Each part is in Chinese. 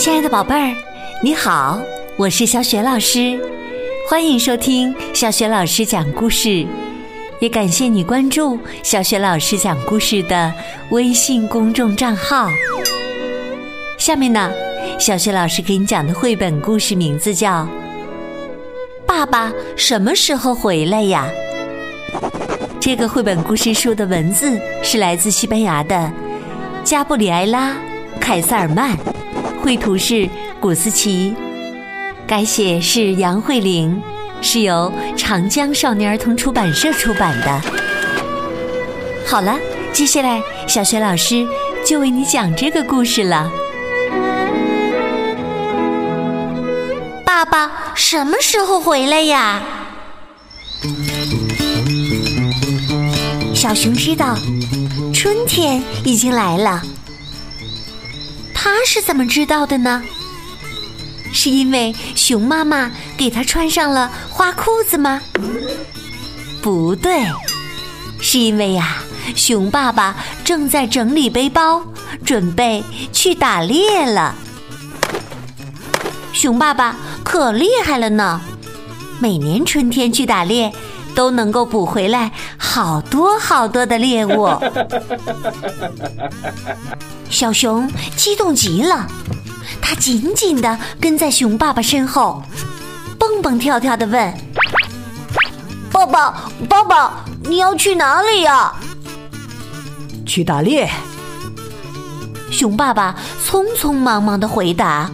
亲爱的宝贝儿，你好，我是小雪老师，欢迎收听小雪老师讲故事，也感谢你关注小雪老师讲故事的微信公众账号。下面呢，小雪老师给你讲的绘本故事名字叫《爸爸什么时候回来呀》。这个绘本故事书的文字是来自西班牙的加布里埃拉·凯塞尔曼。绘图是古思琪，改写是杨慧玲，是由长江少年儿童出版社出版的。好了，接下来小雪老师就为你讲这个故事了。爸爸什么时候回来呀？小熊知道，春天已经来了。是怎么知道的呢？是因为熊妈妈给他穿上了花裤子吗？不对，是因为呀，熊爸爸正在整理背包，准备去打猎了。熊爸爸可厉害了呢，每年春天去打猎，都能够捕回来好多好多的猎物。小熊激动极了，它紧紧地跟在熊爸爸身后，蹦蹦跳跳地问：“爸爸，爸爸，你要去哪里呀？”“去打猎。”熊爸爸匆匆忙忙的回答。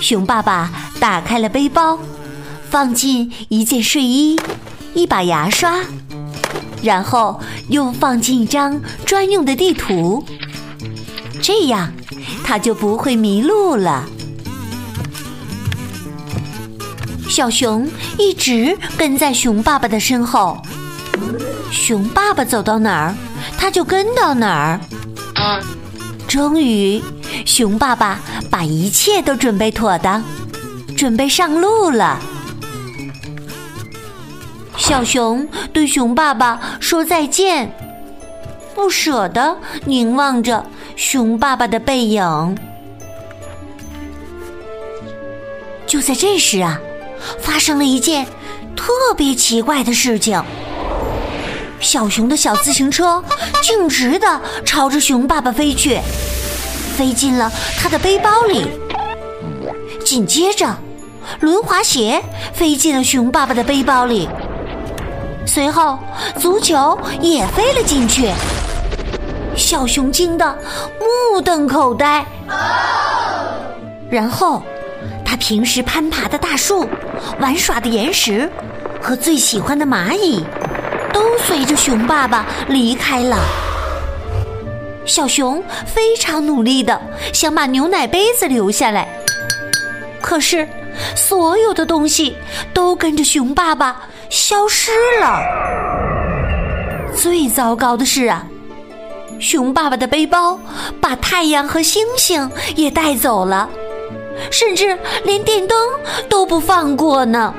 熊爸爸打开了背包，放进一件睡衣、一把牙刷。然后又放进一张专用的地图，这样他就不会迷路了。小熊一直跟在熊爸爸的身后，熊爸爸走到哪儿，他就跟到哪儿。终于，熊爸爸把一切都准备妥当，准备上路了。小熊对熊爸爸说再见，不舍得凝望着熊爸爸的背影。就在这时啊，发生了一件特别奇怪的事情：小熊的小自行车径直的朝着熊爸爸飞去，飞进了他的背包里。紧接着，轮滑鞋飞进了熊爸爸的背包里。随后，足球也飞了进去。小熊惊得目瞪口呆。然后，他平时攀爬的大树、玩耍的岩石和最喜欢的蚂蚁，都随着熊爸爸离开了。小熊非常努力的想把牛奶杯子留下来，可是所有的东西都跟着熊爸爸。消失了。最糟糕的是啊，熊爸爸的背包把太阳和星星也带走了，甚至连电灯都不放过呢。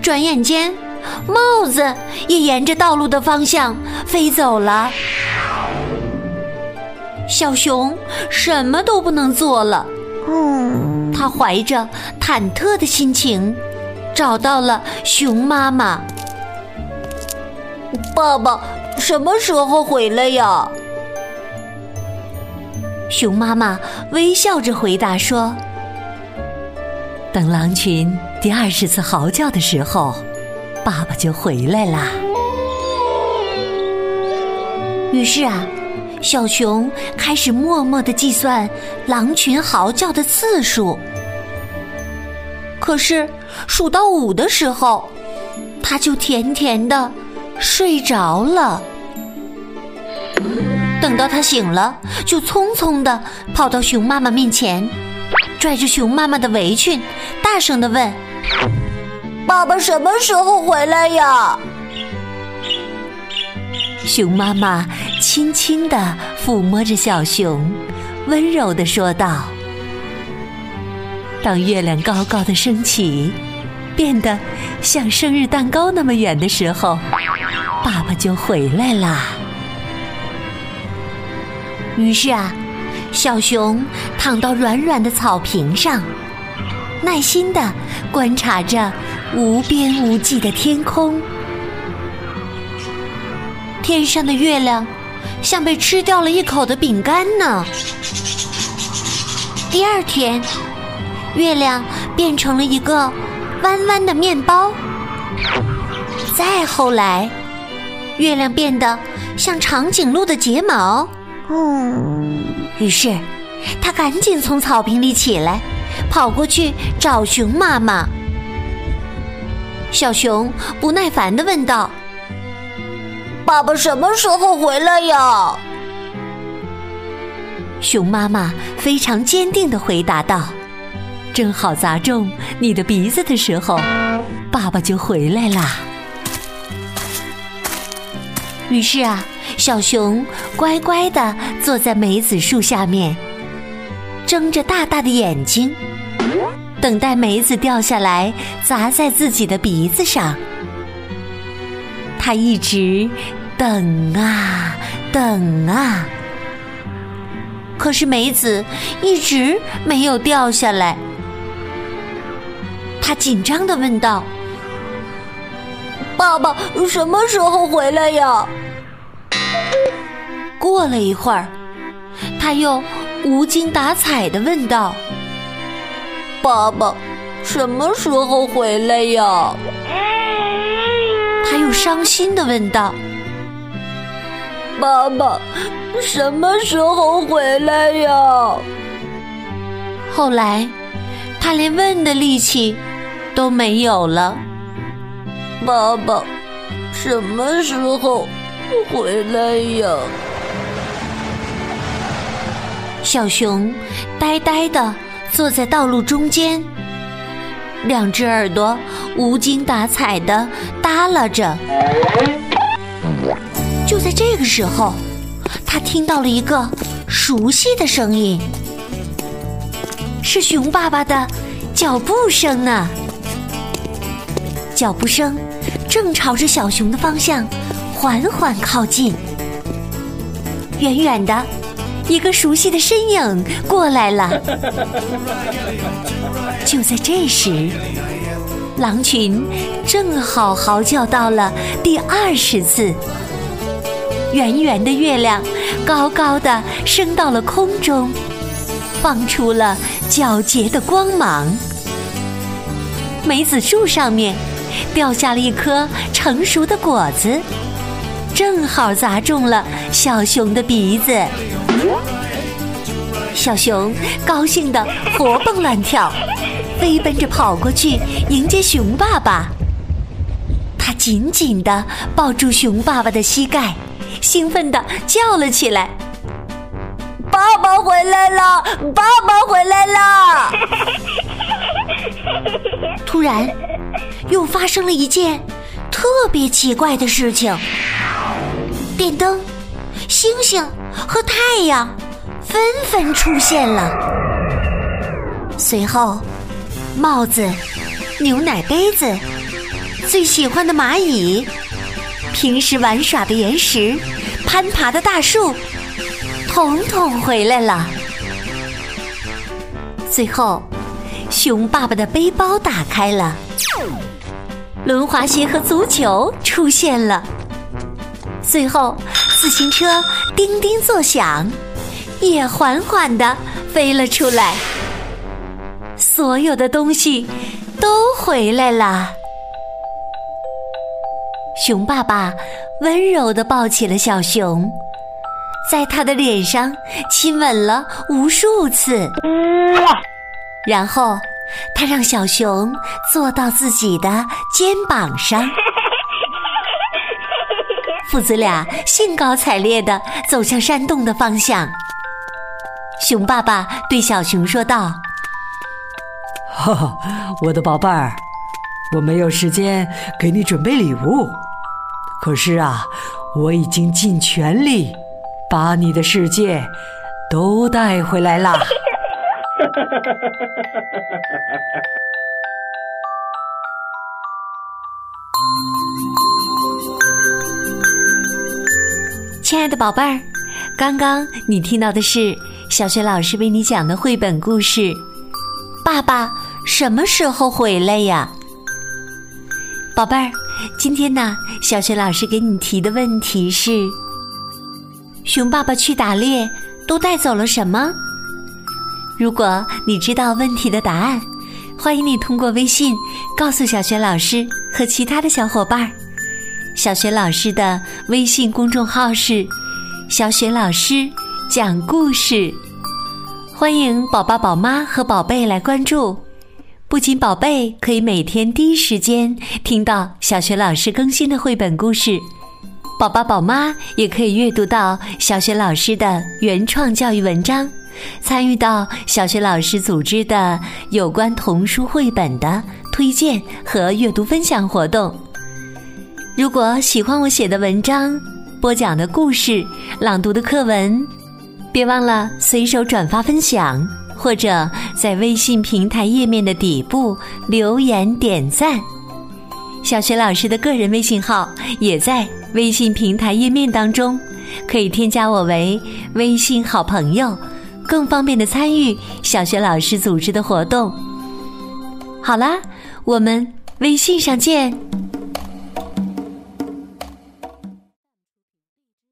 转眼间，帽子也沿着道路的方向飞走了。小熊什么都不能做了。嗯，他怀着忐忑的心情。找到了熊妈妈，爸爸什么时候回来呀？熊妈妈微笑着回答说：“等狼群第二十次嚎叫的时候，爸爸就回来啦。”于是啊，小熊开始默默的计算狼群嚎叫的次数。可是数到五的时候，他就甜甜的睡着了。等到他醒了，就匆匆的跑到熊妈妈面前，拽着熊妈妈的围裙，大声的问：“爸爸什么时候回来呀？”熊妈妈轻轻的抚摸着小熊，温柔的说道。当月亮高高的升起，变得像生日蛋糕那么远的时候，爸爸就回来啦。于是啊，小熊躺到软软的草坪上，耐心的观察着无边无际的天空。天上的月亮像被吃掉了一口的饼干呢。第二天，月亮变成了一个弯弯的面包。再后来，月亮变得像长颈鹿的睫毛。嗯，于是他赶紧从草坪里起来，跑过去找熊妈妈。小熊不耐烦的问道：“爸爸什么时候回来呀？”熊妈妈非常坚定的回答道：“正好砸中你的鼻子的时候，爸爸就回来啦。”于是啊，小熊乖乖的坐在梅子树下面，睁着大大的眼睛，等待梅子掉下来砸在自己的鼻子上。他一直等啊等啊，可是梅子一直没有掉下来。他紧张的问道。爸爸什么时候回来呀？过了一会儿，他又无精打采的问道：“爸爸什么时候回来呀？”他又伤心的问道：“爸爸什么时候回来呀？”后来，他连问的力气都没有了。爸爸，什么时候回来呀？小熊呆呆的坐在道路中间，两只耳朵无精打采的耷拉着。就在这个时候，他听到了一个熟悉的声音，是熊爸爸的脚步声呢。脚步声正朝着小熊的方向缓缓靠近。远远的，一个熟悉的身影过来了。就在这时，狼群正好嚎叫到了第二十次。圆圆的月亮高高的升到了空中，放出了皎洁的光芒。梅子树上面。掉下了一颗成熟的果子，正好砸中了小熊的鼻子。小熊高兴的活蹦乱跳，飞奔着跑过去迎接熊爸爸。他紧紧的抱住熊爸爸的膝盖，兴奋的叫了起来：“爸爸回来了！爸爸回来了！” 突然。又发生了一件特别奇怪的事情：电灯、星星和太阳纷纷出现了。随后，帽子、牛奶杯子、最喜欢的蚂蚁、平时玩耍的岩石、攀爬的大树，统统回来了。最后，熊爸爸的背包打开了。轮滑鞋和足球出现了，最后自行车叮叮作响，也缓缓地飞了出来。所有的东西都回来了。熊爸爸温柔地抱起了小熊，在他的脸上亲吻了无数次，然后。他让小熊坐到自己的肩膀上，父子俩兴高采烈的走向山洞的方向。熊爸爸对小熊说道：“哈哈，我的宝贝儿，我没有时间给你准备礼物，可是啊，我已经尽全力把你的世界都带回来了。” 哈哈哈哈哈哈亲爱的宝贝儿，刚刚你听到的是小雪老师为你讲的绘本故事《爸爸什么时候回来呀》。宝贝儿，今天呢，小雪老师给你提的问题是：熊爸爸去打猎都带走了什么？如果你知道问题的答案，欢迎你通过微信告诉小雪老师和其他的小伙伴。小雪老师的微信公众号是“小雪老师讲故事”，欢迎宝宝、宝妈和宝贝来关注。不仅宝贝可以每天第一时间听到小学老师更新的绘本故事，宝宝、宝妈也可以阅读到小学老师的原创教育文章，参与到小学老师组织的有关童书绘本的推荐和阅读分享活动。如果喜欢我写的文章、播讲的故事、朗读的课文，别忘了随手转发分享，或者在微信平台页面的底部留言点赞。小学老师的个人微信号也在微信平台页面当中，可以添加我为微信好朋友，更方便的参与小学老师组织的活动。好啦，我们微信上见。